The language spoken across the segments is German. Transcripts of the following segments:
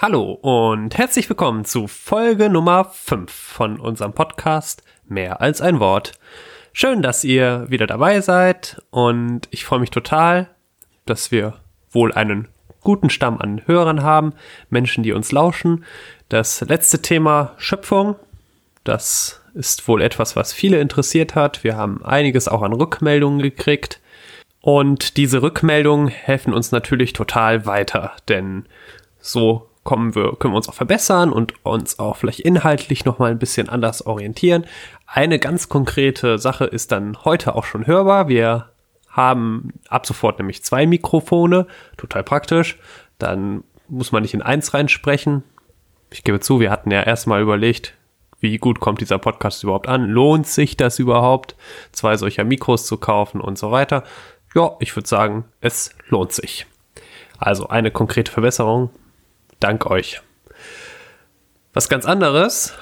Hallo und herzlich willkommen zu Folge Nummer 5 von unserem Podcast Mehr als ein Wort. Schön, dass ihr wieder dabei seid und ich freue mich total, dass wir wohl einen guten Stamm an Hörern haben, Menschen, die uns lauschen. Das letzte Thema Schöpfung, das ist wohl etwas, was viele interessiert hat. Wir haben einiges auch an Rückmeldungen gekriegt. Und diese Rückmeldungen helfen uns natürlich total weiter, denn so kommen wir, können wir uns auch verbessern und uns auch vielleicht inhaltlich nochmal ein bisschen anders orientieren. Eine ganz konkrete Sache ist dann heute auch schon hörbar. Wir haben ab sofort nämlich zwei Mikrofone, total praktisch. Dann muss man nicht in eins reinsprechen. Ich gebe zu, wir hatten ja erstmal überlegt, wie gut kommt dieser Podcast überhaupt an? Lohnt sich das überhaupt, zwei solcher Mikros zu kaufen und so weiter? Ja, ich würde sagen, es lohnt sich. Also eine konkrete Verbesserung Dank euch. Was ganz anderes.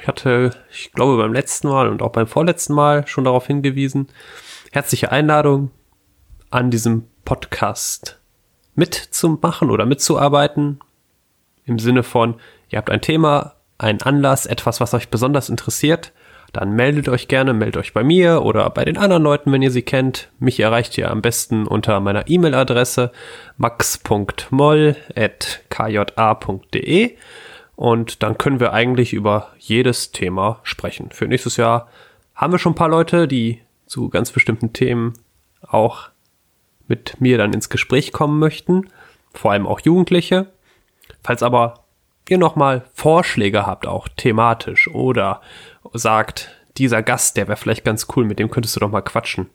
Ich hatte, ich glaube, beim letzten Mal und auch beim vorletzten Mal schon darauf hingewiesen. Herzliche Einladung an diesem Podcast mitzumachen oder mitzuarbeiten. Im Sinne von, ihr habt ein Thema, einen Anlass, etwas, was euch besonders interessiert dann meldet euch gerne, meldet euch bei mir oder bei den anderen Leuten, wenn ihr sie kennt. Mich erreicht ihr am besten unter meiner E-Mail-Adresse max.moll.kja.de und dann können wir eigentlich über jedes Thema sprechen. Für nächstes Jahr haben wir schon ein paar Leute, die zu ganz bestimmten Themen auch mit mir dann ins Gespräch kommen möchten, vor allem auch Jugendliche. Falls aber ihr nochmal Vorschläge habt, auch thematisch oder sagt, dieser Gast, der wäre vielleicht ganz cool, mit dem könntest du doch mal quatschen.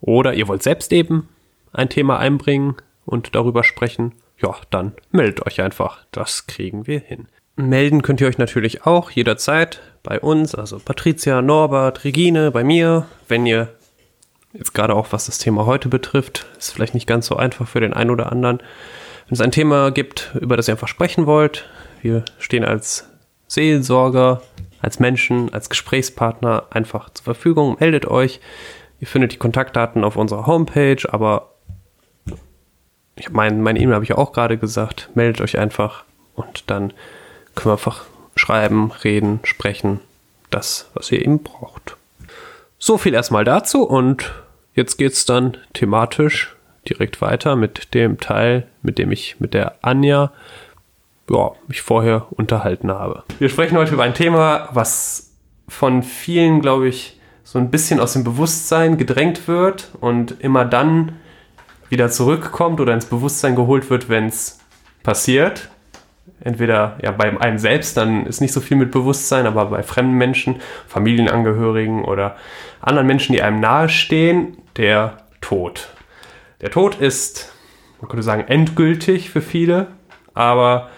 Oder ihr wollt selbst eben ein Thema einbringen und darüber sprechen, ja, dann meldet euch einfach. Das kriegen wir hin. Melden könnt ihr euch natürlich auch jederzeit bei uns, also Patricia, Norbert, Regine, bei mir, wenn ihr jetzt gerade auch was das Thema heute betrifft, ist vielleicht nicht ganz so einfach für den einen oder anderen. Wenn es ein Thema gibt, über das ihr einfach sprechen wollt, wir stehen als Seelsorger als Menschen, als Gesprächspartner einfach zur Verfügung. Meldet euch. Ihr findet die Kontaktdaten auf unserer Homepage, aber ich mein, meine E-Mail habe ich auch gerade gesagt. Meldet euch einfach und dann können wir einfach schreiben, reden, sprechen. Das, was ihr eben braucht. So viel erstmal dazu und jetzt geht es dann thematisch direkt weiter mit dem Teil, mit dem ich mit der Anja ja, mich vorher unterhalten habe. Wir sprechen heute über ein Thema, was von vielen, glaube ich, so ein bisschen aus dem Bewusstsein gedrängt wird und immer dann wieder zurückkommt oder ins Bewusstsein geholt wird, wenn es passiert. Entweder ja bei einem selbst, dann ist nicht so viel mit Bewusstsein, aber bei fremden Menschen, Familienangehörigen oder anderen Menschen, die einem nahestehen, der Tod. Der Tod ist, man könnte sagen, endgültig für viele, aber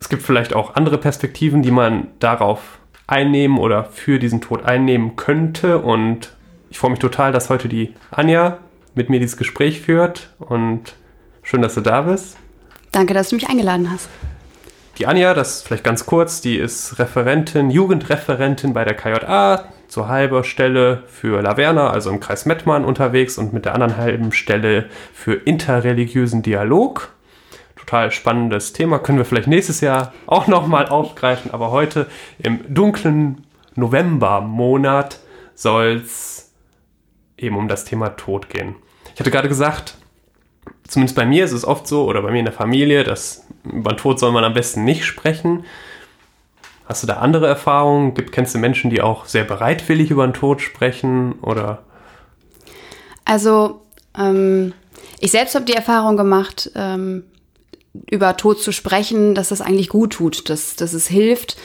es gibt vielleicht auch andere Perspektiven, die man darauf einnehmen oder für diesen Tod einnehmen könnte. Und ich freue mich total, dass heute die Anja mit mir dieses Gespräch führt. Und schön, dass du da bist. Danke, dass du mich eingeladen hast. Die Anja, das vielleicht ganz kurz, die ist Referentin, Jugendreferentin bei der KJA, zur halben Stelle für Laverna, also im Kreis Mettmann unterwegs und mit der anderen halben Stelle für interreligiösen Dialog total spannendes Thema. Können wir vielleicht nächstes Jahr auch nochmal aufgreifen. Aber heute im dunklen Novembermonat soll es eben um das Thema Tod gehen. Ich hatte gerade gesagt, zumindest bei mir ist es oft so, oder bei mir in der Familie, dass über Tod soll man am besten nicht sprechen. Hast du da andere Erfahrungen? Kennst du Menschen, die auch sehr bereitwillig über den Tod sprechen? Oder? Also, ähm, ich selbst habe die Erfahrung gemacht, ähm, über Tod zu sprechen, dass das eigentlich gut tut, dass, dass es hilft,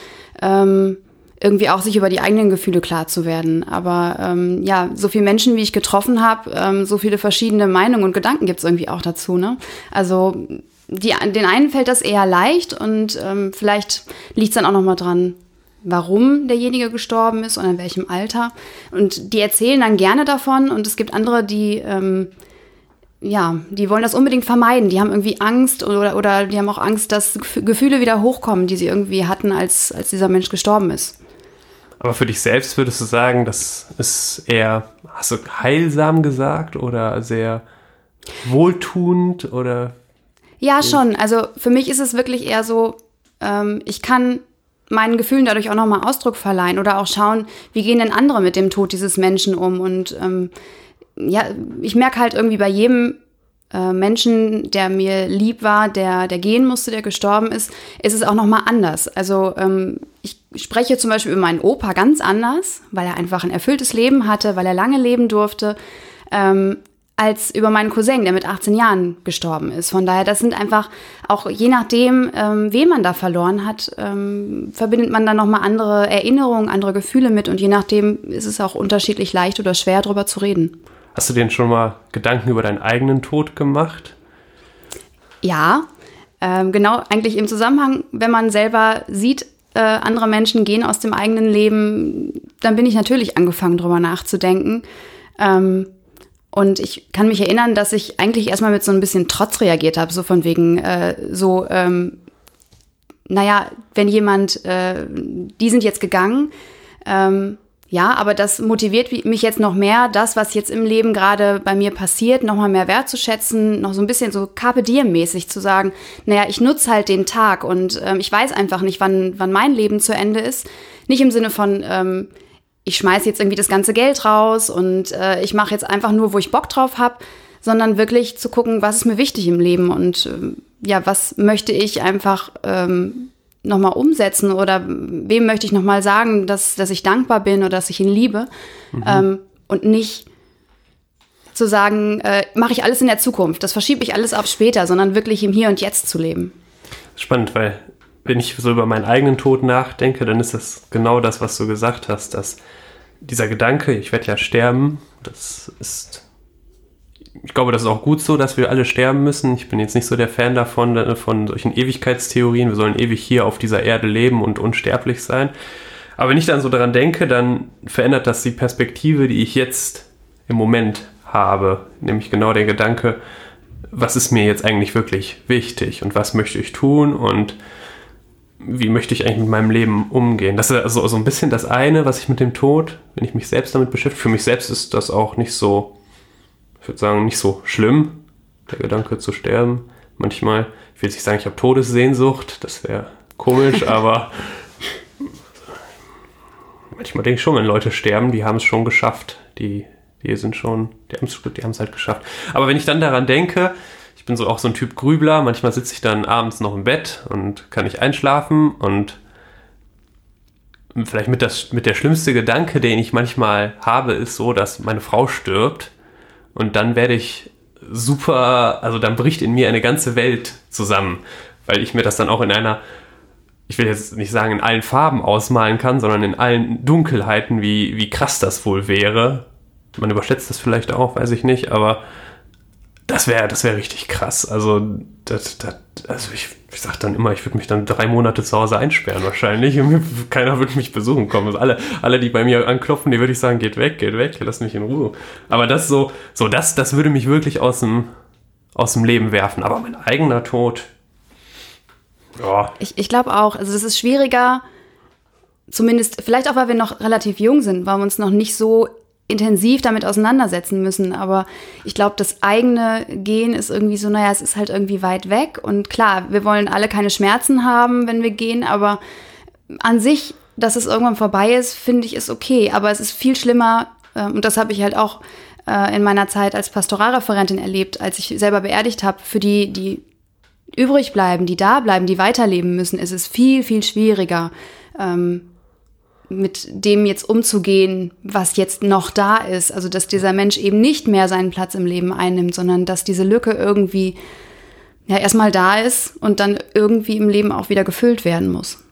ähm, irgendwie auch sich über die eigenen Gefühle klar zu werden. Aber ähm, ja, so viele Menschen, wie ich getroffen habe, ähm, so viele verschiedene Meinungen und Gedanken gibt es irgendwie auch dazu. Ne? Also die, den einen fällt das eher leicht und ähm, vielleicht liegt es dann auch noch mal dran, warum derjenige gestorben ist und in welchem Alter. Und die erzählen dann gerne davon und es gibt andere, die ähm, ja, die wollen das unbedingt vermeiden. Die haben irgendwie Angst oder, oder die haben auch Angst, dass Gefühle wieder hochkommen, die sie irgendwie hatten, als, als dieser Mensch gestorben ist. Aber für dich selbst würdest du sagen, das ist eher, hast du heilsam gesagt oder sehr wohltuend oder? Ja, schon. Also für mich ist es wirklich eher so, ähm, ich kann meinen Gefühlen dadurch auch nochmal Ausdruck verleihen oder auch schauen, wie gehen denn andere mit dem Tod dieses Menschen um. Und ähm, ja, ich merke halt irgendwie bei jedem äh, Menschen, der mir lieb war, der, der gehen musste, der gestorben ist, ist es auch nochmal anders. Also ähm, ich spreche zum Beispiel über meinen Opa ganz anders, weil er einfach ein erfülltes Leben hatte, weil er lange leben durfte. Ähm, als über meinen Cousin, der mit 18 Jahren gestorben ist. Von daher, das sind einfach auch je nachdem, ähm, wen man da verloren hat, ähm, verbindet man dann nochmal andere Erinnerungen, andere Gefühle mit und je nachdem ist es auch unterschiedlich leicht oder schwer, darüber zu reden. Hast du dir schon mal Gedanken über deinen eigenen Tod gemacht? Ja, ähm, genau, eigentlich im Zusammenhang, wenn man selber sieht, äh, andere Menschen gehen aus dem eigenen Leben, dann bin ich natürlich angefangen, darüber nachzudenken. Ähm, und ich kann mich erinnern, dass ich eigentlich erstmal mit so ein bisschen Trotz reagiert habe, so von wegen, äh, so, ähm, naja, wenn jemand, äh, die sind jetzt gegangen, ähm, ja, aber das motiviert mich jetzt noch mehr, das, was jetzt im Leben gerade bei mir passiert, noch mal mehr wertzuschätzen, noch so ein bisschen so Carpe Diem mäßig zu sagen, naja, ich nutze halt den Tag und ähm, ich weiß einfach nicht, wann, wann mein Leben zu Ende ist. Nicht im Sinne von, ähm, ich schmeiße jetzt irgendwie das ganze Geld raus und äh, ich mache jetzt einfach nur, wo ich Bock drauf habe, sondern wirklich zu gucken, was ist mir wichtig im Leben und ähm, ja, was möchte ich einfach ähm, nochmal umsetzen oder wem möchte ich nochmal sagen, dass, dass ich dankbar bin oder dass ich ihn liebe mhm. ähm, und nicht zu sagen, äh, mache ich alles in der Zukunft, das verschiebe ich alles auf später, sondern wirklich im Hier und Jetzt zu leben. Spannend, weil wenn ich so über meinen eigenen Tod nachdenke, dann ist das genau das, was du gesagt hast, dass dieser Gedanke, ich werde ja sterben, das ist, ich glaube, das ist auch gut so, dass wir alle sterben müssen. Ich bin jetzt nicht so der Fan davon, von solchen Ewigkeitstheorien, wir sollen ewig hier auf dieser Erde leben und unsterblich sein. Aber wenn ich dann so daran denke, dann verändert das die Perspektive, die ich jetzt im Moment habe, nämlich genau der Gedanke, was ist mir jetzt eigentlich wirklich wichtig und was möchte ich tun und wie möchte ich eigentlich mit meinem Leben umgehen? Das ist also so ein bisschen das eine, was ich mit dem Tod, wenn ich mich selbst damit beschäftige. Für mich selbst ist das auch nicht so, ich würde sagen, nicht so schlimm, der Gedanke zu sterben. Manchmal, ich will nicht sagen, ich habe Todessehnsucht, das wäre komisch, aber manchmal denke ich schon, wenn Leute sterben, die haben es schon geschafft. Die, die sind schon, die haben es die halt geschafft. Aber wenn ich dann daran denke, ich bin so auch so ein Typ Grübler. Manchmal sitze ich dann abends noch im Bett und kann nicht einschlafen und vielleicht mit, das, mit der schlimmste Gedanke, den ich manchmal habe, ist so, dass meine Frau stirbt und dann werde ich super, also dann bricht in mir eine ganze Welt zusammen, weil ich mir das dann auch in einer, ich will jetzt nicht sagen in allen Farben ausmalen kann, sondern in allen Dunkelheiten, wie, wie krass das wohl wäre. Man überschätzt das vielleicht auch, weiß ich nicht, aber das wäre das wär richtig krass. Also, das, das, also ich, ich sag dann immer, ich würde mich dann drei Monate zu Hause einsperren wahrscheinlich. Keiner würde mich besuchen kommen. Also alle, alle, die bei mir anklopfen, die würde ich sagen, geht weg, geht weg, lass mich in Ruhe. Aber das so, so das, das würde mich wirklich aus dem, aus dem Leben werfen. Aber mein eigener Tod, ja. Ich, ich glaube auch, also das ist schwieriger, zumindest, vielleicht auch, weil wir noch relativ jung sind, weil wir uns noch nicht so intensiv damit auseinandersetzen müssen. Aber ich glaube, das eigene Gehen ist irgendwie so, naja, es ist halt irgendwie weit weg. Und klar, wir wollen alle keine Schmerzen haben, wenn wir gehen, aber an sich, dass es irgendwann vorbei ist, finde ich, ist okay. Aber es ist viel schlimmer, äh, und das habe ich halt auch äh, in meiner Zeit als Pastoralreferentin erlebt, als ich selber beerdigt habe, für die, die übrig bleiben, die da bleiben, die weiterleben müssen, ist es viel, viel schwieriger. Ähm, mit dem jetzt umzugehen, was jetzt noch da ist. Also dass dieser Mensch eben nicht mehr seinen Platz im Leben einnimmt, sondern dass diese Lücke irgendwie ja erstmal da ist und dann irgendwie im Leben auch wieder gefüllt werden muss.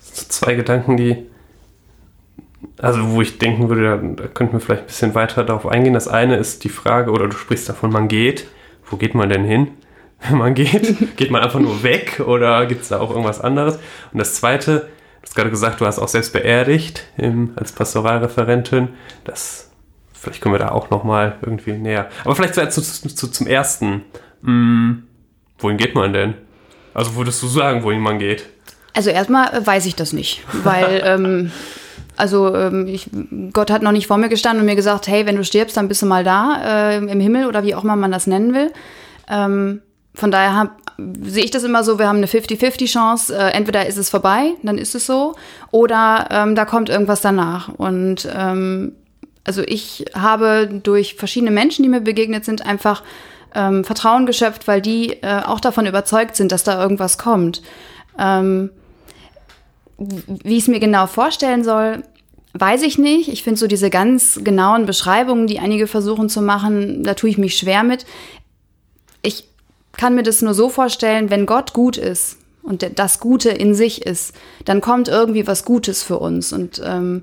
Zwei Gedanken, die, also wo ich denken würde, da, könnten wir vielleicht ein bisschen weiter darauf eingehen. Das eine ist die Frage, oder du sprichst davon, man geht. Wo geht man denn hin? Wenn man geht, geht man einfach nur weg oder gibt es da auch irgendwas anderes? Und das zweite, hast gerade gesagt, du hast auch selbst beerdigt im, als Pastoralreferentin. Das, vielleicht können wir da auch nochmal irgendwie näher. Aber vielleicht zu, zu, zu, zum ersten. Hm, wohin geht man denn? Also würdest du sagen, wohin man geht? Also erstmal äh, weiß ich das nicht, weil ähm, also ähm, ich, Gott hat noch nicht vor mir gestanden und mir gesagt, hey, wenn du stirbst, dann bist du mal da äh, im Himmel oder wie auch immer man das nennen will. Ähm, von daher hab, sehe ich das immer so, wir haben eine 50-50-Chance, äh, entweder ist es vorbei, dann ist es so, oder ähm, da kommt irgendwas danach. Und ähm, also ich habe durch verschiedene Menschen, die mir begegnet sind, einfach ähm, Vertrauen geschöpft, weil die äh, auch davon überzeugt sind, dass da irgendwas kommt. Ähm, wie ich es mir genau vorstellen soll, weiß ich nicht. Ich finde so diese ganz genauen Beschreibungen, die einige versuchen zu machen, da tue ich mich schwer mit. Ich kann mir das nur so vorstellen, wenn Gott gut ist und das Gute in sich ist, dann kommt irgendwie was Gutes für uns. Und ähm,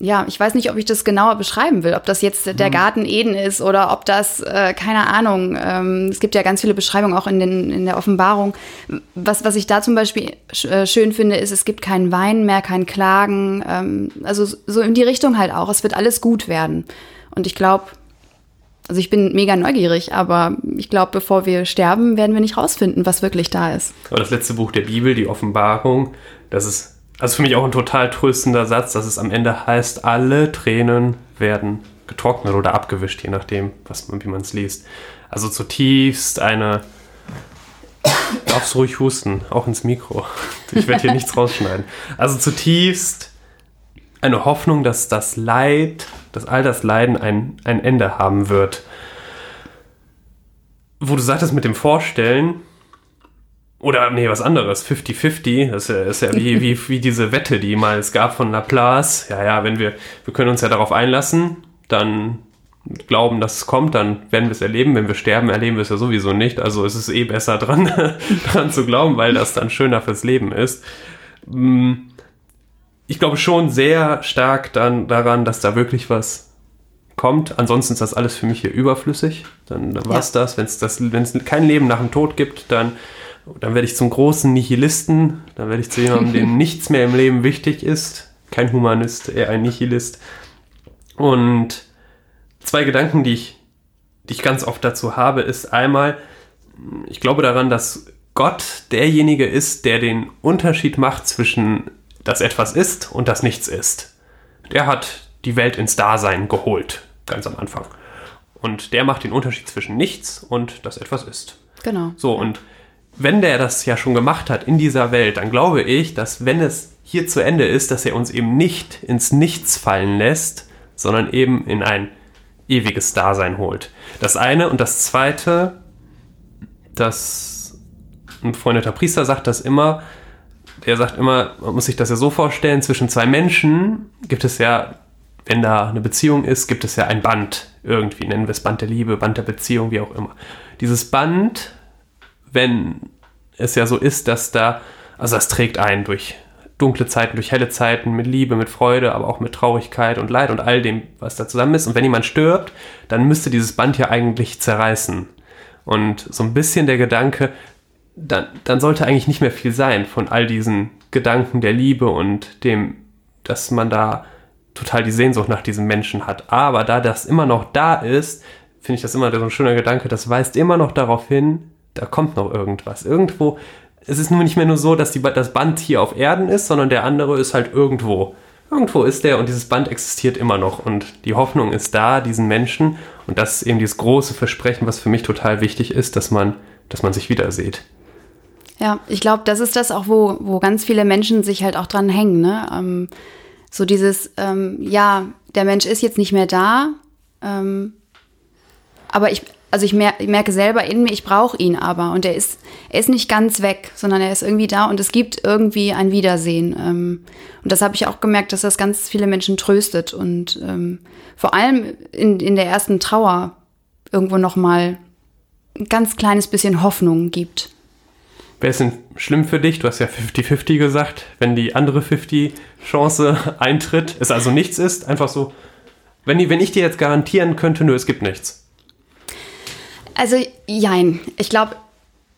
ja, ich weiß nicht, ob ich das genauer beschreiben will, ob das jetzt der mhm. Garten Eden ist oder ob das, äh, keine Ahnung, ähm, es gibt ja ganz viele Beschreibungen auch in, den, in der Offenbarung. Was, was ich da zum Beispiel äh, schön finde, ist, es gibt keinen Wein mehr, kein Klagen, ähm, also so in die Richtung halt auch, es wird alles gut werden. Und ich glaube, also ich bin mega neugierig, aber ich glaube, bevor wir sterben, werden wir nicht rausfinden, was wirklich da ist. Aber das letzte Buch der Bibel, die Offenbarung, das ist also für mich auch ein total tröstender Satz, dass es am Ende heißt, alle Tränen werden getrocknet oder abgewischt, je nachdem, was man, wie man es liest. Also zutiefst eine. Darfst ruhig husten, auch ins Mikro. Ich werde hier nichts rausschneiden. Also zutiefst eine Hoffnung, dass das Leid, dass all das Leiden ein, ein Ende haben wird. Wo du sagtest mit dem Vorstellen, oder nee, was anderes, 50-50, das ist ja, ist ja wie, wie, wie diese Wette, die mal es gab von Laplace. Ja, ja, wenn wir, wir können uns ja darauf einlassen, dann glauben, dass es kommt, dann werden wir es erleben. Wenn wir sterben, erleben wir es ja sowieso nicht. Also es ist eh besser dran, dran zu glauben, weil das dann schöner fürs Leben ist. Mm, ich glaube schon sehr stark dann daran, dass da wirklich was kommt. Ansonsten ist das alles für mich hier überflüssig. Dann, dann war es ja. das. Wenn es kein Leben nach dem Tod gibt, dann dann werde ich zum großen Nihilisten, dann werde ich zu jemandem, dem nichts mehr im Leben wichtig ist. Kein Humanist, eher ein Nihilist. Und zwei Gedanken, die ich, die ich ganz oft dazu habe, ist einmal, ich glaube daran, dass Gott derjenige ist, der den Unterschied macht zwischen das etwas ist und das nichts ist. Der hat die Welt ins Dasein geholt, ganz am Anfang. Und der macht den Unterschied zwischen nichts und das etwas ist. Genau. So, und wenn der das ja schon gemacht hat in dieser Welt, dann glaube ich, dass wenn es hier zu Ende ist, dass er uns eben nicht ins Nichts fallen lässt, sondern eben in ein ewiges Dasein holt. Das eine und das zweite, das ein befreundeter Priester sagt das immer, der sagt immer, man muss sich das ja so vorstellen, zwischen zwei Menschen gibt es ja, wenn da eine Beziehung ist, gibt es ja ein Band irgendwie, nennen wir es Band der Liebe, Band der Beziehung, wie auch immer. Dieses Band wenn es ja so ist, dass da, also das trägt ein durch dunkle Zeiten, durch helle Zeiten, mit Liebe, mit Freude, aber auch mit Traurigkeit und Leid und all dem, was da zusammen ist. Und wenn jemand stirbt, dann müsste dieses Band ja eigentlich zerreißen. Und so ein bisschen der Gedanke, dann, dann sollte eigentlich nicht mehr viel sein von all diesen Gedanken der Liebe und dem, dass man da total die Sehnsucht nach diesem Menschen hat. Aber da das immer noch da ist, finde ich das immer so ein schöner Gedanke, das weist immer noch darauf hin, da kommt noch irgendwas. Irgendwo, es ist nun nicht mehr nur so, dass die, das Band hier auf Erden ist, sondern der andere ist halt irgendwo. Irgendwo ist der und dieses Band existiert immer noch und die Hoffnung ist da, diesen Menschen und das ist eben dieses große Versprechen, was für mich total wichtig ist, dass man, dass man sich wieder sieht. Ja, ich glaube, das ist das auch, wo, wo ganz viele Menschen sich halt auch dran hängen. Ne? Ähm, so dieses, ähm, ja, der Mensch ist jetzt nicht mehr da, ähm, aber ich, also ich, mer ich merke selber in mir, ich brauche ihn aber. Und er ist, er ist nicht ganz weg, sondern er ist irgendwie da und es gibt irgendwie ein Wiedersehen. Ähm, und das habe ich auch gemerkt, dass das ganz viele Menschen tröstet und ähm, vor allem in, in der ersten Trauer irgendwo nochmal ein ganz kleines bisschen Hoffnung gibt. Wäre es denn schlimm für dich? Du hast ja 50-50 gesagt, wenn die andere 50-Chance eintritt, es also nichts ist, einfach so, wenn, wenn ich dir jetzt garantieren könnte, nur es gibt nichts also, jein. Ich glaube,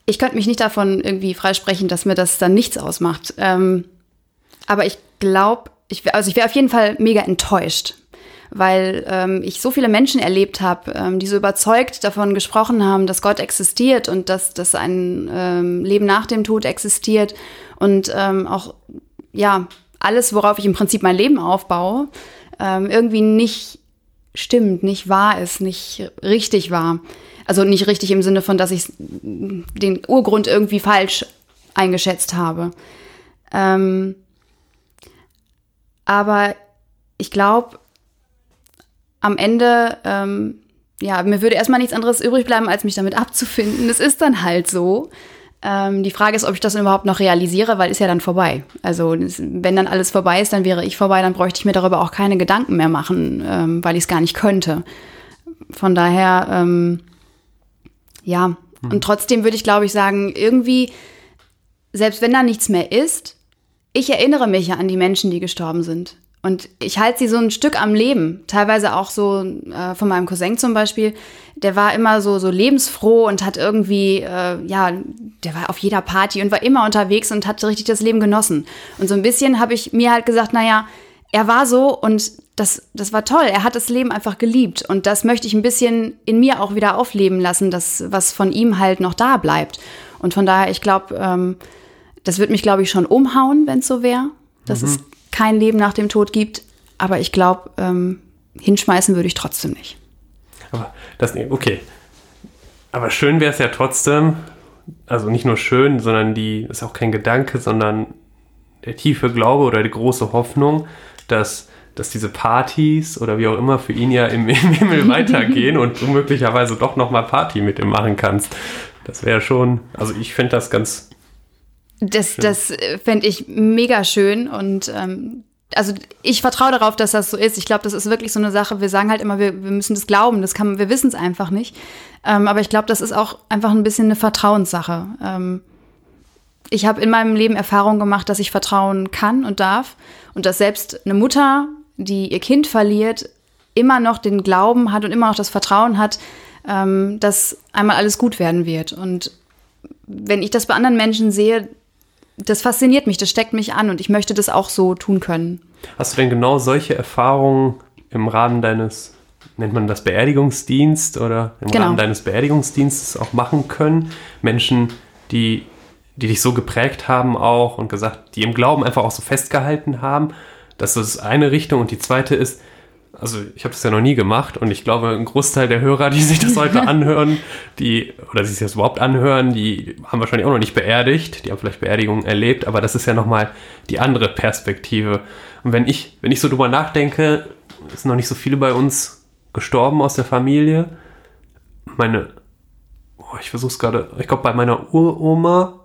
ich könnte mich nicht davon irgendwie freisprechen, dass mir das dann nichts ausmacht. Ähm, aber ich glaube, ich, also ich wäre auf jeden Fall mega enttäuscht, weil ähm, ich so viele Menschen erlebt habe, ähm, die so überzeugt davon gesprochen haben, dass Gott existiert und dass, dass ein ähm, Leben nach dem Tod existiert und ähm, auch, ja, alles, worauf ich im Prinzip mein Leben aufbaue, ähm, irgendwie nicht stimmt, nicht wahr ist, nicht richtig war. Also nicht richtig im Sinne von, dass ich den Urgrund irgendwie falsch eingeschätzt habe. Ähm, aber ich glaube, am Ende, ähm, ja, mir würde erstmal nichts anderes übrig bleiben, als mich damit abzufinden. Es ist dann halt so. Ähm, die Frage ist, ob ich das überhaupt noch realisiere, weil ist ja dann vorbei. Also wenn dann alles vorbei ist, dann wäre ich vorbei, dann bräuchte ich mir darüber auch keine Gedanken mehr machen, ähm, weil ich es gar nicht könnte. Von daher, ähm, ja. Hm. Und trotzdem würde ich, glaube ich, sagen, irgendwie, selbst wenn da nichts mehr ist, ich erinnere mich ja an die Menschen, die gestorben sind. Und ich halte sie so ein Stück am Leben. Teilweise auch so äh, von meinem Cousin zum Beispiel. Der war immer so, so lebensfroh und hat irgendwie, äh, ja, der war auf jeder Party und war immer unterwegs und hat richtig das Leben genossen. Und so ein bisschen habe ich mir halt gesagt, naja, er war so und das, das war toll. Er hat das Leben einfach geliebt. Und das möchte ich ein bisschen in mir auch wieder aufleben lassen, das, was von ihm halt noch da bleibt. Und von daher, ich glaube, ähm, das wird mich, glaube ich, schon umhauen, wenn es so wäre. Das mhm. ist kein Leben nach dem Tod gibt. Aber ich glaube, ähm, hinschmeißen würde ich trotzdem nicht. Aber das, okay. Aber schön wäre es ja trotzdem, also nicht nur schön, sondern die ist auch kein Gedanke, sondern der tiefe Glaube oder die große Hoffnung, dass, dass diese Partys oder wie auch immer für ihn ja im, im Himmel weitergehen und du möglicherweise doch nochmal Party mit ihm machen kannst. Das wäre schon, also ich finde das ganz das, das äh, fände ich mega schön und ähm, also ich vertraue darauf, dass das so ist. Ich glaube, das ist wirklich so eine Sache. Wir sagen halt immer, wir, wir müssen das glauben. Das kann, wir wissen es einfach nicht. Ähm, aber ich glaube, das ist auch einfach ein bisschen eine Vertrauenssache. Ähm, ich habe in meinem Leben Erfahrung gemacht, dass ich vertrauen kann und darf und dass selbst eine Mutter, die ihr Kind verliert, immer noch den Glauben hat und immer noch das Vertrauen hat, ähm, dass einmal alles gut werden wird. Und wenn ich das bei anderen Menschen sehe, das fasziniert mich, das steckt mich an und ich möchte das auch so tun können. Hast du denn genau solche Erfahrungen im Rahmen deines, nennt man das Beerdigungsdienst oder im genau. Rahmen deines Beerdigungsdienstes auch machen können? Menschen, die, die dich so geprägt haben auch und gesagt, die im Glauben einfach auch so festgehalten haben. Das ist eine Richtung und die zweite ist, also ich habe das ja noch nie gemacht und ich glaube, ein Großteil der Hörer, die sich das heute anhören, die, oder die sich das überhaupt anhören, die haben wahrscheinlich auch noch nicht beerdigt, die haben vielleicht Beerdigungen erlebt, aber das ist ja nochmal die andere Perspektive. Und wenn ich, wenn ich so drüber nachdenke, sind noch nicht so viele bei uns gestorben aus der Familie. Meine, oh, ich versuche es gerade, ich glaube bei meiner Uroma,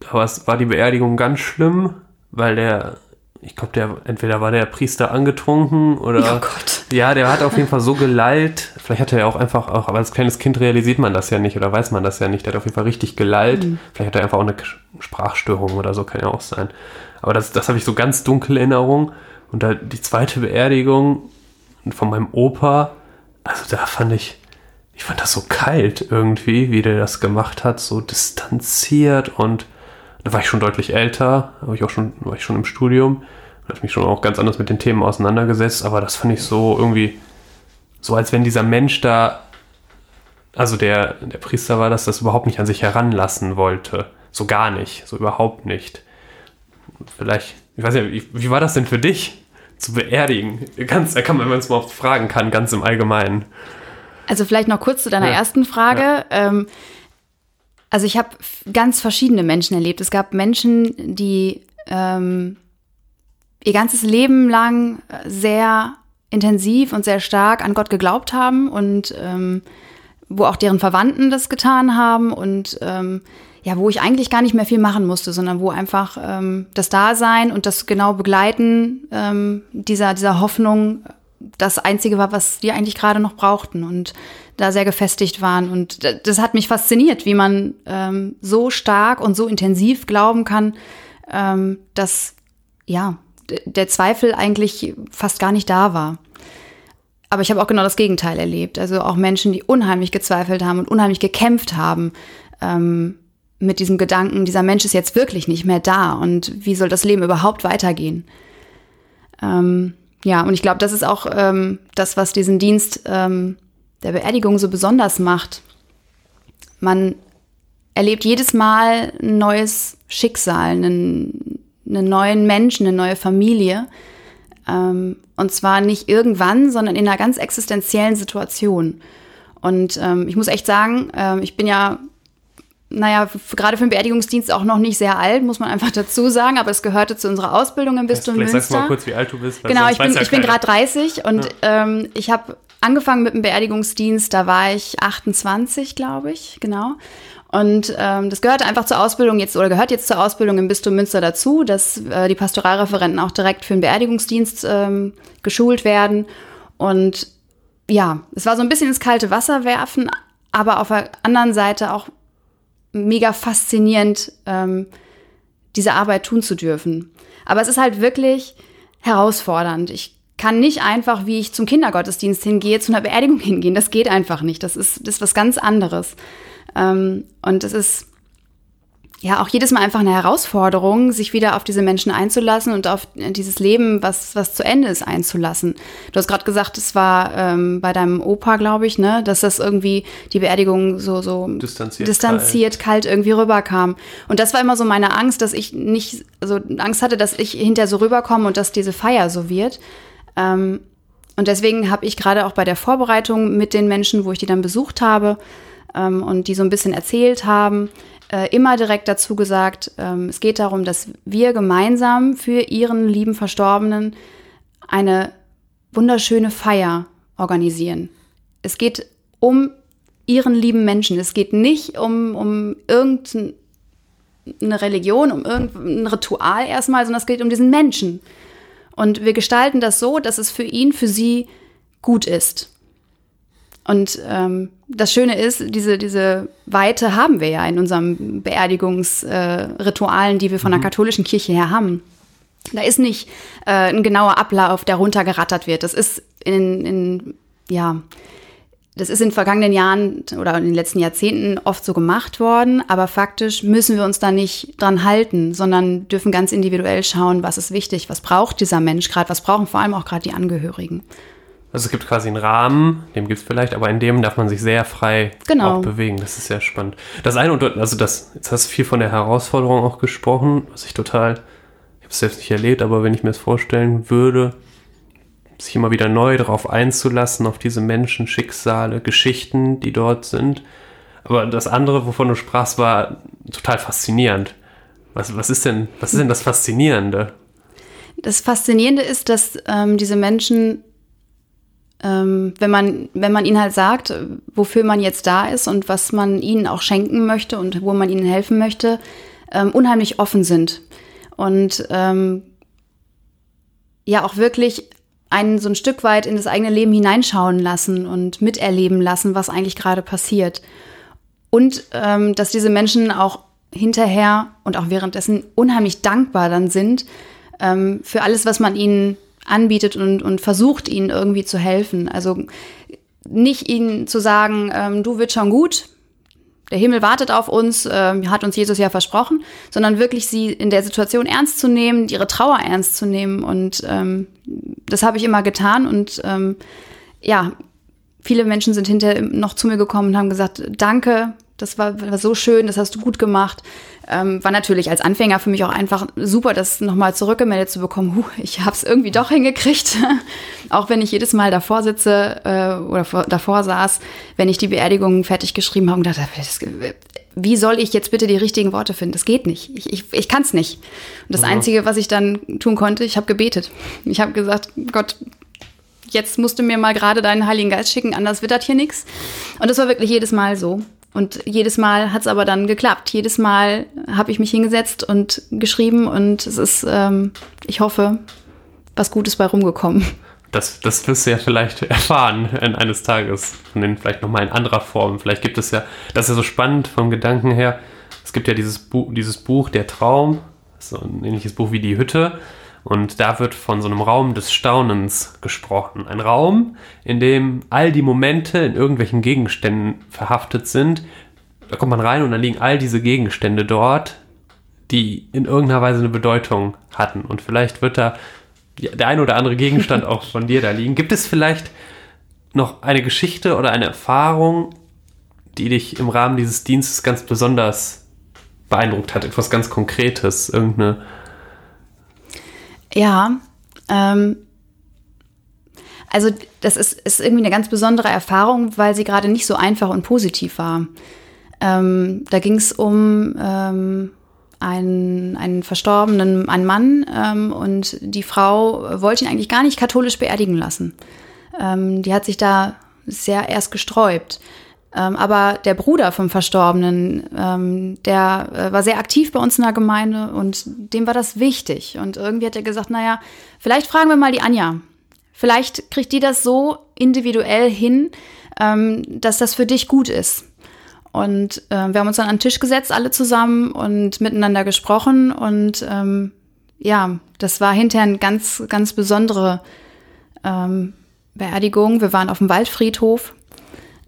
da war die Beerdigung ganz schlimm, weil der ich glaube, der entweder war der Priester angetrunken oder oh Gott. ja, der hat auf jeden Fall so gelallt. Vielleicht hat er ja auch einfach auch, aber als kleines Kind realisiert man das ja nicht oder weiß man das ja nicht. Der hat auf jeden Fall richtig gelallt. Mhm. Vielleicht hat er einfach auch eine Sprachstörung oder so, kann ja auch sein. Aber das, das habe ich so ganz dunkle Erinnerung. Und da die zweite Beerdigung von meinem Opa, also da fand ich, ich fand das so kalt irgendwie, wie der das gemacht hat, so distanziert und da war ich schon deutlich älter, war ich auch schon, war ich schon im Studium, habe mich schon auch ganz anders mit den Themen auseinandergesetzt, aber das fand ich so irgendwie, so als wenn dieser Mensch da, also der, der Priester war das, das überhaupt nicht an sich heranlassen wollte. So gar nicht, so überhaupt nicht. Vielleicht, ich weiß nicht, wie, wie war das denn für dich? zu beerdigen? Ganz, da kann man, wenn man es mal fragen kann, ganz im Allgemeinen. Also vielleicht noch kurz zu deiner ja. ersten Frage. Ja. Ähm, also ich habe ganz verschiedene Menschen erlebt. Es gab Menschen, die ähm, ihr ganzes Leben lang sehr intensiv und sehr stark an Gott geglaubt haben und ähm, wo auch deren Verwandten das getan haben und ähm, ja, wo ich eigentlich gar nicht mehr viel machen musste, sondern wo einfach ähm, das Dasein und das genau Begleiten ähm, dieser, dieser Hoffnung das Einzige war, was die eigentlich gerade noch brauchten. Und da sehr gefestigt waren. Und das hat mich fasziniert, wie man ähm, so stark und so intensiv glauben kann, ähm, dass ja der Zweifel eigentlich fast gar nicht da war. Aber ich habe auch genau das Gegenteil erlebt. Also auch Menschen, die unheimlich gezweifelt haben und unheimlich gekämpft haben ähm, mit diesem Gedanken, dieser Mensch ist jetzt wirklich nicht mehr da und wie soll das Leben überhaupt weitergehen? Ähm, ja, und ich glaube, das ist auch ähm, das, was diesen Dienst ähm, der Beerdigung so besonders macht. Man erlebt jedes Mal ein neues Schicksal, einen, einen neuen Menschen, eine neue Familie. Ähm, und zwar nicht irgendwann, sondern in einer ganz existenziellen Situation. Und ähm, ich muss echt sagen, ähm, ich bin ja, naja, gerade für den Beerdigungsdienst auch noch nicht sehr alt, muss man einfach dazu sagen, aber es gehörte zu unserer Ausbildung im Bistum Vielleicht Münster. sagst du mal kurz, wie alt du bist. Genau, ich bin, ja ich bin keiner. gerade 30 und ähm, ich habe angefangen mit dem Beerdigungsdienst, da war ich 28, glaube ich, genau. Und ähm, das gehört einfach zur Ausbildung jetzt oder gehört jetzt zur Ausbildung im Bistum Münster dazu, dass äh, die Pastoralreferenten auch direkt für den Beerdigungsdienst ähm, geschult werden. Und ja, es war so ein bisschen ins kalte Wasser werfen, aber auf der anderen Seite auch mega faszinierend, ähm, diese Arbeit tun zu dürfen. Aber es ist halt wirklich herausfordernd. Ich kann nicht einfach, wie ich zum Kindergottesdienst hingehe, zu einer Beerdigung hingehen. Das geht einfach nicht. Das ist, das ist was ganz anderes. Ähm, und es ist ja auch jedes Mal einfach eine Herausforderung, sich wieder auf diese Menschen einzulassen und auf dieses Leben, was, was zu Ende ist, einzulassen. Du hast gerade gesagt, es war ähm, bei deinem Opa, glaube ich, ne, dass das irgendwie die Beerdigung so, so Distanziert, distanziert kalt. irgendwie rüberkam. Und das war immer so meine Angst, dass ich nicht, also Angst hatte, dass ich hinterher so rüberkomme und dass diese Feier so wird. Ähm, und deswegen habe ich gerade auch bei der Vorbereitung mit den Menschen, wo ich die dann besucht habe ähm, und die so ein bisschen erzählt haben, äh, immer direkt dazu gesagt, ähm, es geht darum, dass wir gemeinsam für ihren lieben Verstorbenen eine wunderschöne Feier organisieren. Es geht um ihren lieben Menschen. Es geht nicht um, um irgendeine Religion, um irgendein Ritual erstmal, sondern es geht um diesen Menschen. Und wir gestalten das so, dass es für ihn, für sie gut ist. Und ähm, das Schöne ist, diese, diese Weite haben wir ja in unseren Beerdigungsritualen, äh, die wir von der katholischen Kirche her haben. Da ist nicht äh, ein genauer Ablauf, der runtergerattert wird. Das ist in, in ja, das ist in vergangenen Jahren oder in den letzten Jahrzehnten oft so gemacht worden, aber faktisch müssen wir uns da nicht dran halten, sondern dürfen ganz individuell schauen, was ist wichtig, was braucht dieser Mensch gerade, was brauchen vor allem auch gerade die Angehörigen. Also es gibt quasi einen Rahmen, den gibt es vielleicht, aber in dem darf man sich sehr frei Genau. auch bewegen. Das ist sehr spannend. Das eine und also das, jetzt hast du viel von der Herausforderung auch gesprochen, was ich total, ich habe es selbst nicht erlebt, aber wenn ich mir das vorstellen würde, sich immer wieder neu darauf einzulassen, auf diese Menschen, Schicksale, Geschichten, die dort sind. Aber das andere, wovon du sprachst, war total faszinierend. Was, was ist denn, was ist denn das Faszinierende? Das Faszinierende ist, dass ähm, diese Menschen, ähm, wenn, man, wenn man ihnen halt sagt, wofür man jetzt da ist und was man ihnen auch schenken möchte und wo man ihnen helfen möchte, ähm, unheimlich offen sind. Und ähm, ja auch wirklich einen so ein Stück weit in das eigene Leben hineinschauen lassen und miterleben lassen, was eigentlich gerade passiert. Und ähm, dass diese Menschen auch hinterher und auch währenddessen unheimlich dankbar dann sind ähm, für alles, was man ihnen anbietet und, und versucht, ihnen irgendwie zu helfen. Also nicht ihnen zu sagen, ähm, du wird schon gut, der Himmel wartet auf uns, ähm, hat uns Jesus ja versprochen, sondern wirklich sie in der Situation ernst zu nehmen, ihre Trauer ernst zu nehmen. Und ähm, das habe ich immer getan. Und ähm, ja, viele Menschen sind hinterher noch zu mir gekommen und haben gesagt, danke, das war, war so schön, das hast du gut gemacht. Ähm, war natürlich als Anfänger für mich auch einfach super, das nochmal zurückgemeldet zu bekommen. Huh, ich habe es irgendwie doch hingekriegt, auch wenn ich jedes Mal davor sitze äh, oder vor, davor saß, wenn ich die Beerdigung fertig geschrieben habe und dachte, das, wie soll ich jetzt bitte die richtigen Worte finden? Das geht nicht. Ich, ich, ich kann es nicht. Und das Mhm. Einzige, was ich dann tun konnte, ich habe gebetet. Ich habe gesagt, Gott, jetzt musst du mir mal gerade deinen Heiligen Geist schicken, anders wird das hier nichts. Und das war wirklich jedes Mal so. Und jedes Mal hat es aber dann geklappt. Jedes Mal habe ich mich hingesetzt und geschrieben und es ist, ähm, ich hoffe, was Gutes bei rumgekommen. Das, das wirst du ja vielleicht erfahren in eines Tages. Von denen vielleicht nochmal in anderer Form. Vielleicht gibt es ja, das ist ja so spannend vom Gedanken her. Es gibt ja dieses Buch, dieses Buch Der Traum, so ein ähnliches Buch wie Die Hütte. Und da wird von so einem Raum des Staunens gesprochen. Ein Raum, in dem all die Momente in irgendwelchen Gegenständen verhaftet sind. Da kommt man rein und dann liegen all diese Gegenstände dort, die in irgendeiner Weise eine Bedeutung hatten. Und vielleicht wird da der ein oder andere Gegenstand auch von dir da liegen. Gibt es vielleicht noch eine Geschichte oder eine Erfahrung, die dich im Rahmen dieses Dienstes ganz besonders beeindruckt hat? Etwas ganz Konkretes, irgendeine. Ja, ähm, also das ist, ist irgendwie eine ganz besondere Erfahrung, weil sie gerade nicht so einfach und positiv war. Ähm, da ging es um ähm, einen, einen verstorbenen einen Mann ähm, und die Frau wollte ihn eigentlich gar nicht katholisch beerdigen lassen. Ähm, die hat sich da sehr erst gesträubt. Ähm, aber der Bruder vom Verstorbenen, ähm, der äh, war sehr aktiv bei uns in der Gemeinde und dem war das wichtig. Und irgendwie hat er gesagt, naja, vielleicht fragen wir mal die Anja. Vielleicht kriegt die das so individuell hin, ähm, dass das für dich gut ist. Und wir haben uns dann an den Tisch gesetzt, alle zusammen und miteinander gesprochen. Und ähm, ja, das war hinterher eine ganz, ganz besondere ähm, Beerdigung. Wir waren auf dem Waldfriedhof.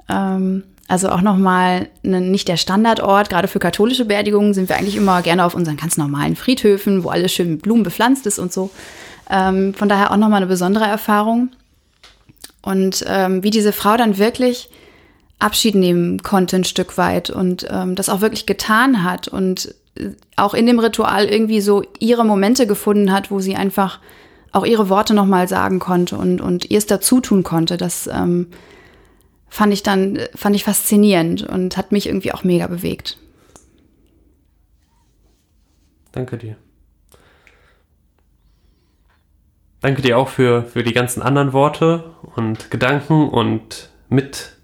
Ähm, also auch nochmal ne, nicht der Standardort. Gerade für katholische Beerdigungen sind wir eigentlich immer gerne auf unseren ganz normalen Friedhöfen, wo alles schön mit Blumen bepflanzt ist und so. Ähm, von daher auch nochmal eine besondere Erfahrung. Und ähm, wie diese Frau dann wirklich Abschied nehmen konnte ein Stück weit und ähm, das auch wirklich getan hat und äh, auch in dem Ritual irgendwie so ihre Momente gefunden hat, wo sie einfach auch ihre Worte nochmal sagen konnte und, und ihr es dazu tun konnte. Das ähm, fand ich dann, fand ich faszinierend und hat mich irgendwie auch mega bewegt. Danke dir. Danke dir auch für, für die ganzen anderen Worte und Gedanken und mit,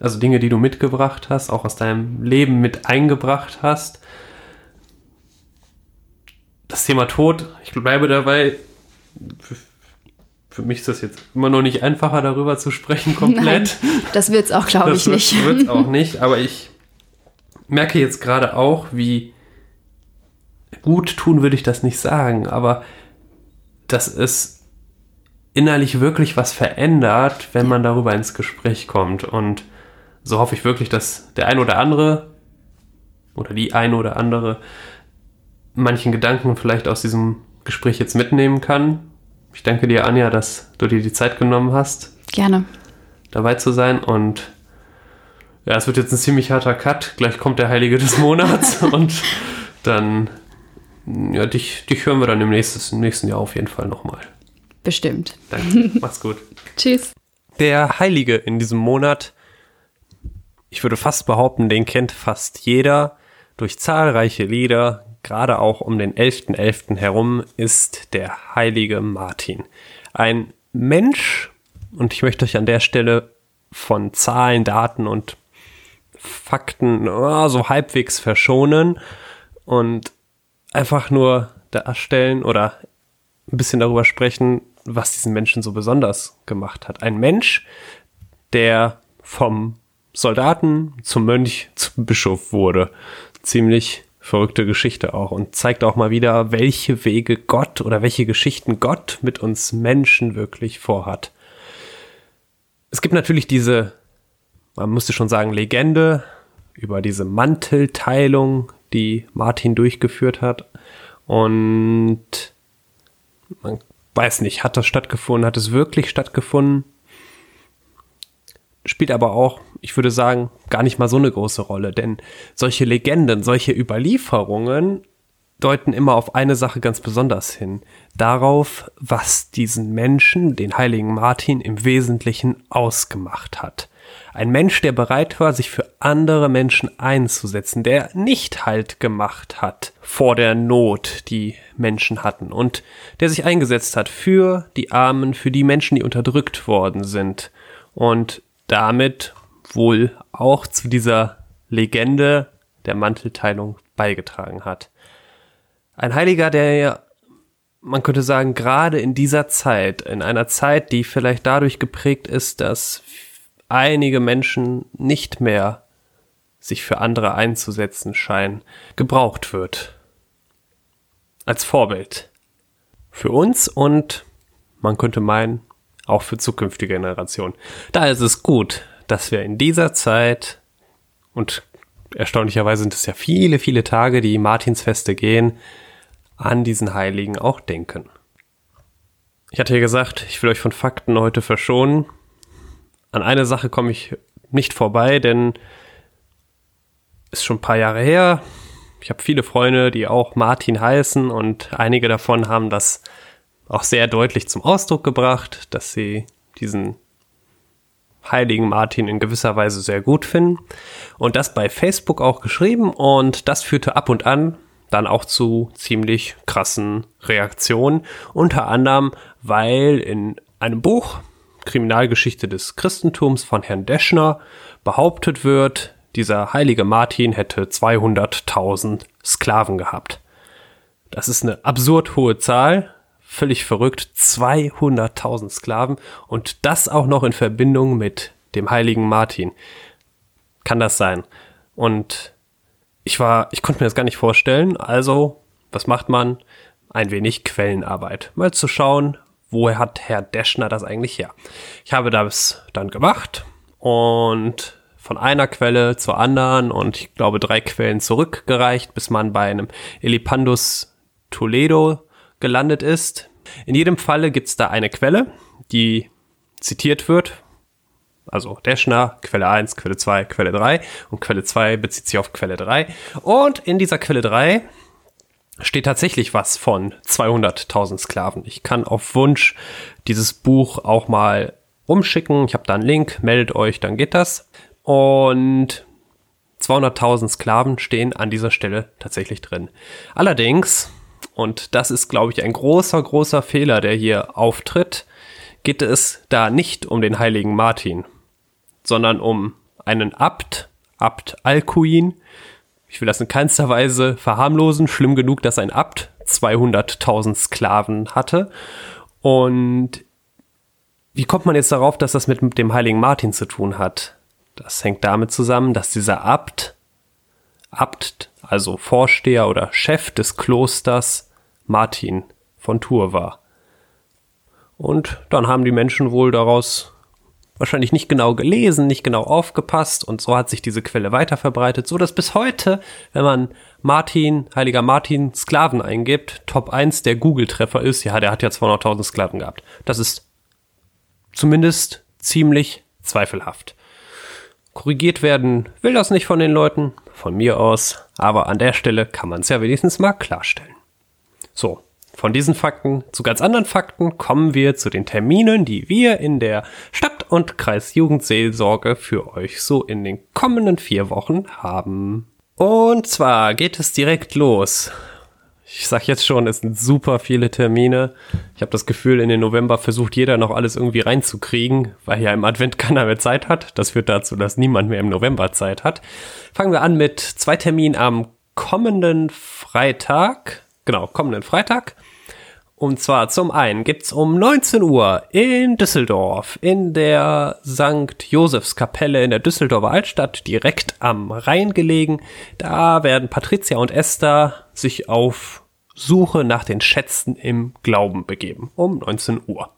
also Dinge, die du mitgebracht hast, auch aus deinem Leben mit eingebracht hast. Das Thema Tod, ich bleibe dabei, für, mich ist das jetzt immer noch nicht einfacher, darüber zu sprechen komplett. Nein, das wird es auch, glaube ich, nicht. Das wird es auch nicht, aber ich merke jetzt gerade auch, wie gut tun würde ich das nicht sagen, aber dass es innerlich wirklich was verändert, wenn man darüber ins Gespräch kommt. Und so hoffe ich wirklich, dass der ein oder andere oder die ein oder andere manchen Gedanken vielleicht aus diesem Gespräch jetzt mitnehmen kann. Ich danke dir, Anja, dass du dir die Zeit genommen hast. Gerne. Dabei zu sein und ja, es wird jetzt ein ziemlich harter Cut. Gleich kommt der Heilige des Monats und dann ja, dich, dich hören wir dann im nächsten, im nächsten Jahr auf jeden Fall nochmal. Bestimmt. Danke. Mach's gut. Tschüss. Der Heilige in diesem Monat, ich würde fast behaupten, den kennt fast jeder. Durch zahlreiche Lieder, gerade auch um den 11.11. .11. herum, ist der heilige Martin. Ein Mensch, und ich möchte euch an der Stelle von Zahlen, Daten und Fakten oh, so halbwegs verschonen und einfach nur darstellen oder ein bisschen darüber sprechen, was diesen Menschen so besonders gemacht hat. Ein Mensch, der vom Soldaten zum Mönch zum Bischof wurde. Ziemlich verrückte Geschichte auch und zeigt auch mal wieder, welche Wege Gott oder welche Geschichten Gott mit uns Menschen wirklich vorhat. Es gibt natürlich diese, man müsste schon sagen, Legende über diese Mantelteilung, die Martin durchgeführt hat. Und man weiß nicht, hat das stattgefunden, hat es wirklich stattgefunden? Spielt aber auch, ich würde sagen, gar nicht mal so eine große Rolle, denn solche Legenden, solche Überlieferungen deuten immer auf eine Sache ganz besonders hin. Darauf, was diesen Menschen, den heiligen Martin, im Wesentlichen ausgemacht hat. Ein Mensch, der bereit war, sich für andere Menschen einzusetzen, der nicht Halt gemacht hat vor der Not, die Menschen hatten und der sich eingesetzt hat für die Armen, für die Menschen, die unterdrückt worden sind und damit wohl auch zu dieser Legende der Mantelteilung beigetragen hat. Ein Heiliger, der man könnte sagen, gerade in dieser Zeit, in einer Zeit, die vielleicht dadurch geprägt ist, dass einige Menschen nicht mehr sich für andere einzusetzen scheinen, gebraucht wird. Als Vorbild. Für uns und man könnte meinen, auch für zukünftige Generationen. Da ist es gut, dass wir in dieser Zeit und erstaunlicherweise sind es ja viele, viele Tage, die Martinsfeste gehen, an diesen Heiligen auch denken. Ich hatte ja gesagt, ich will euch von Fakten heute verschonen an eine Sache komme ich nicht vorbei, denn ist schon ein paar Jahre her. Ich habe viele Freunde, die auch Martin heißen und einige davon haben das auch sehr deutlich zum Ausdruck gebracht, dass sie diesen heiligen Martin in gewisser Weise sehr gut finden. Und das bei Facebook auch geschrieben. Und das führte ab und an dann auch zu ziemlich krassen Reaktionen, unter anderem, weil in einem Buch Kriminalgeschichte des Christentums von Herrn Deschner behauptet wird, dieser heilige Martin hätte 200.000 Sklaven gehabt. Das ist eine absurd hohe Zahl, völlig verrückt, 200.000 Sklaven und das auch noch in Verbindung mit dem heiligen Martin. Kann das sein? Und ich war, ich konnte mir das gar nicht vorstellen. Also, was macht man? Ein wenig Quellenarbeit. Mal zu schauen, woher hat Herr Deschner das eigentlich her? Ich habe das dann gemacht und von einer Quelle zur anderen und ich glaube drei Quellen zurückgereicht, bis man bei einem Elipandus Toledo gelandet ist. In jedem Falle gibt es da eine Quelle, die zitiert wird. Also Deschner, Quelle 1, Quelle 2, Quelle 3 und Quelle 2 bezieht sich auf Quelle 3. Und in dieser Quelle 3 steht tatsächlich was von 200.000 Sklaven. Ich kann auf Wunsch dieses Buch auch mal umschicken. Ich habe da einen Link, meldet euch, dann geht das. Und 200.000 Sklaven stehen an dieser Stelle tatsächlich drin. Allerdings und das ist, glaube ich, ein großer, großer Fehler, der hier auftritt, geht es da nicht um den heiligen Martin, sondern um einen Abt, Abt Alcuin. Ich will das in keinster Weise verharmlosen. Schlimm genug, dass ein Abt 200.000 Sklaven hatte. Und wie kommt man jetzt darauf, dass das mit dem heiligen Martin zu tun hat? Das hängt damit zusammen, dass dieser Abt, Abt also Vorsteher oder Chef des Klosters Martin von Tours war. Und dann haben die Menschen wohl daraus wahrscheinlich nicht genau gelesen, nicht genau aufgepasst und so hat sich diese Quelle weiter verbreitet, so dass bis heute, wenn man Martin, heiliger Martin, Sklaven eingibt, Top 1 der Google-Treffer ist, ja, der hat ja 200.000 Sklaven gehabt. Das ist zumindest ziemlich zweifelhaft. Korrigiert werden will das nicht von den Leuten, von mir aus, aber an der Stelle kann man es ja wenigstens mal klarstellen. So, von diesen Fakten zu ganz anderen Fakten kommen wir zu den Terminen, die wir in der Stadt- und Kreisjugendseelsorge für euch so in den kommenden vier Wochen haben. Und zwar geht es direkt los ich sag jetzt schon, es sind super viele Termine. Ich habe das Gefühl, in den November versucht jeder noch alles irgendwie reinzukriegen, weil ja im Advent keiner mehr Zeit hat. Das führt dazu, dass niemand mehr im November Zeit hat. Fangen wir an mit zwei Terminen am kommenden Freitag. Genau, kommenden Freitag. Und zwar zum einen gibt's um 19 Uhr in Düsseldorf in der St. Josefskapelle in der Düsseldorfer Altstadt direkt am Rhein gelegen. Da werden Patricia und Esther sich auf Suche nach den Schätzen im Glauben begeben, um 19 Uhr.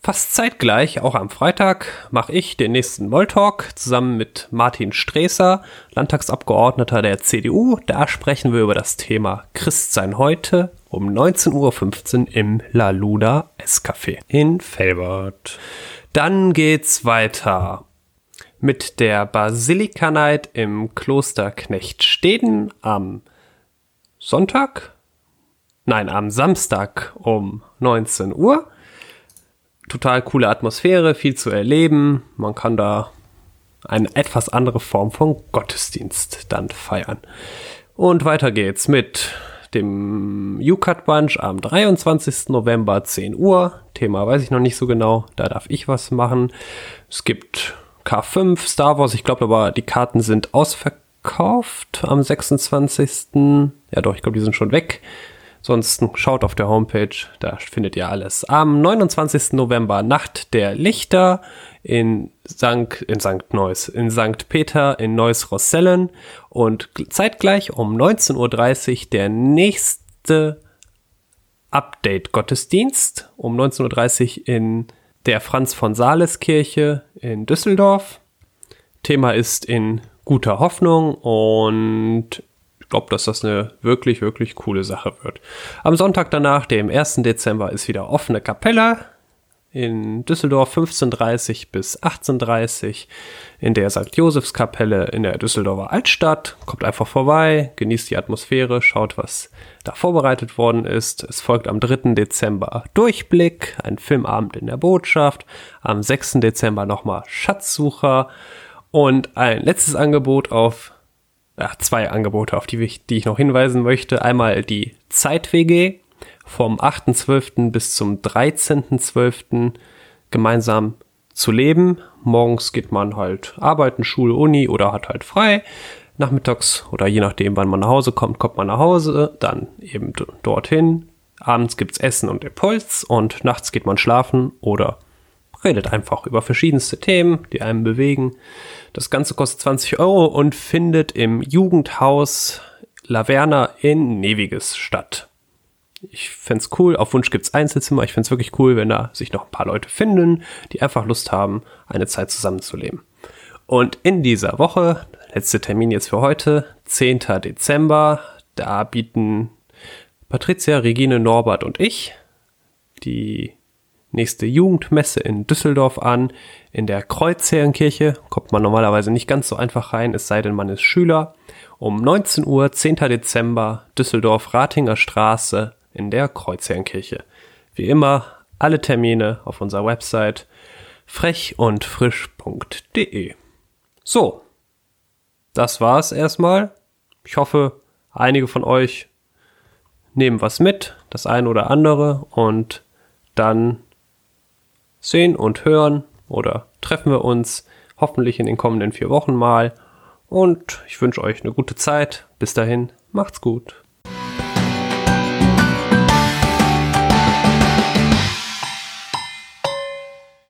Fast zeitgleich, auch am Freitag, mache ich den nächsten Molltalk zusammen mit Martin Sträßer, Landtagsabgeordneter der CDU. Da sprechen wir über das Thema Christsein heute um 19.15 Uhr im La Luda Escafé in Felbert. Dann geht's weiter mit der Basilika Night im Kloster Knechtsteden am Sonntag, nein, am Samstag um 19 Uhr. Total coole Atmosphäre, viel zu erleben. Man kann da eine etwas andere Form von Gottesdienst dann feiern. Und weiter geht's mit dem U-Cut Bunch am 23. November 10 Uhr. Thema weiß ich noch nicht so genau, da darf ich was machen. Es gibt K5 Star Wars, ich glaube aber die Karten sind ausverkauft am 26. Ja doch, ich glaube die sind schon weg. Sonst schaut auf der Homepage, da findet ihr alles. Am 29. November Nacht der Lichter in St. in St. Neuss, in St. Peter in Neuss-Rossellen und zeitgleich um 19.30 Uhr der nächste Update-Gottesdienst um 19.30 Uhr in der Franz von Sales Kirche in Düsseldorf. Thema ist in guter Hoffnung und glaube, dass das eine wirklich, wirklich coole Sache wird. Am Sonntag danach, dem 1. Dezember, ist wieder offene Kapelle in Düsseldorf 15.30 bis 18.30 in der St. Josefskapelle in der Düsseldorfer Altstadt. Kommt einfach vorbei, genießt die Atmosphäre, schaut, was da vorbereitet worden ist. Es folgt am 3. Dezember Durchblick, ein Filmabend in der Botschaft. Am 6. Dezember nochmal Schatzsucher und ein letztes Angebot auf ja, zwei Angebote, auf die ich, die ich noch hinweisen möchte. Einmal die Zeit-WG vom 8.12. bis zum 13.12. gemeinsam zu leben. Morgens geht man halt arbeiten, Schule, Uni oder hat halt frei. Nachmittags oder je nachdem, wann man nach Hause kommt, kommt man nach Hause, dann eben dorthin. Abends gibt's Essen und Impuls und nachts geht man schlafen oder redet einfach über verschiedenste Themen, die einem bewegen. Das Ganze kostet 20 Euro und findet im Jugendhaus Laverna in Neviges statt. Ich fände cool, auf Wunsch gibt's Einzelzimmer. Ich fände wirklich cool, wenn da sich noch ein paar Leute finden, die einfach Lust haben, eine Zeit zusammenzuleben. Und in dieser Woche, letzter Termin jetzt für heute, 10. Dezember, da bieten Patricia, Regine, Norbert und ich die nächste Jugendmesse in Düsseldorf an. In der Kreuzherrenkirche kommt man normalerweise nicht ganz so einfach rein, es sei denn, man ist Schüler. Um 19 Uhr, 10. Dezember, Düsseldorf, Ratinger Straße in der Kreuzherrenkirche. Wie immer, alle Termine auf unserer Website frechundfrisch.de. So, das war's erstmal. Ich hoffe, einige von euch nehmen was mit, das eine oder andere, und dann sehen und hören oder treffen wir uns hoffentlich in den kommenden vier Wochen mal. Und ich wünsche euch eine gute Zeit. Bis dahin, macht's gut.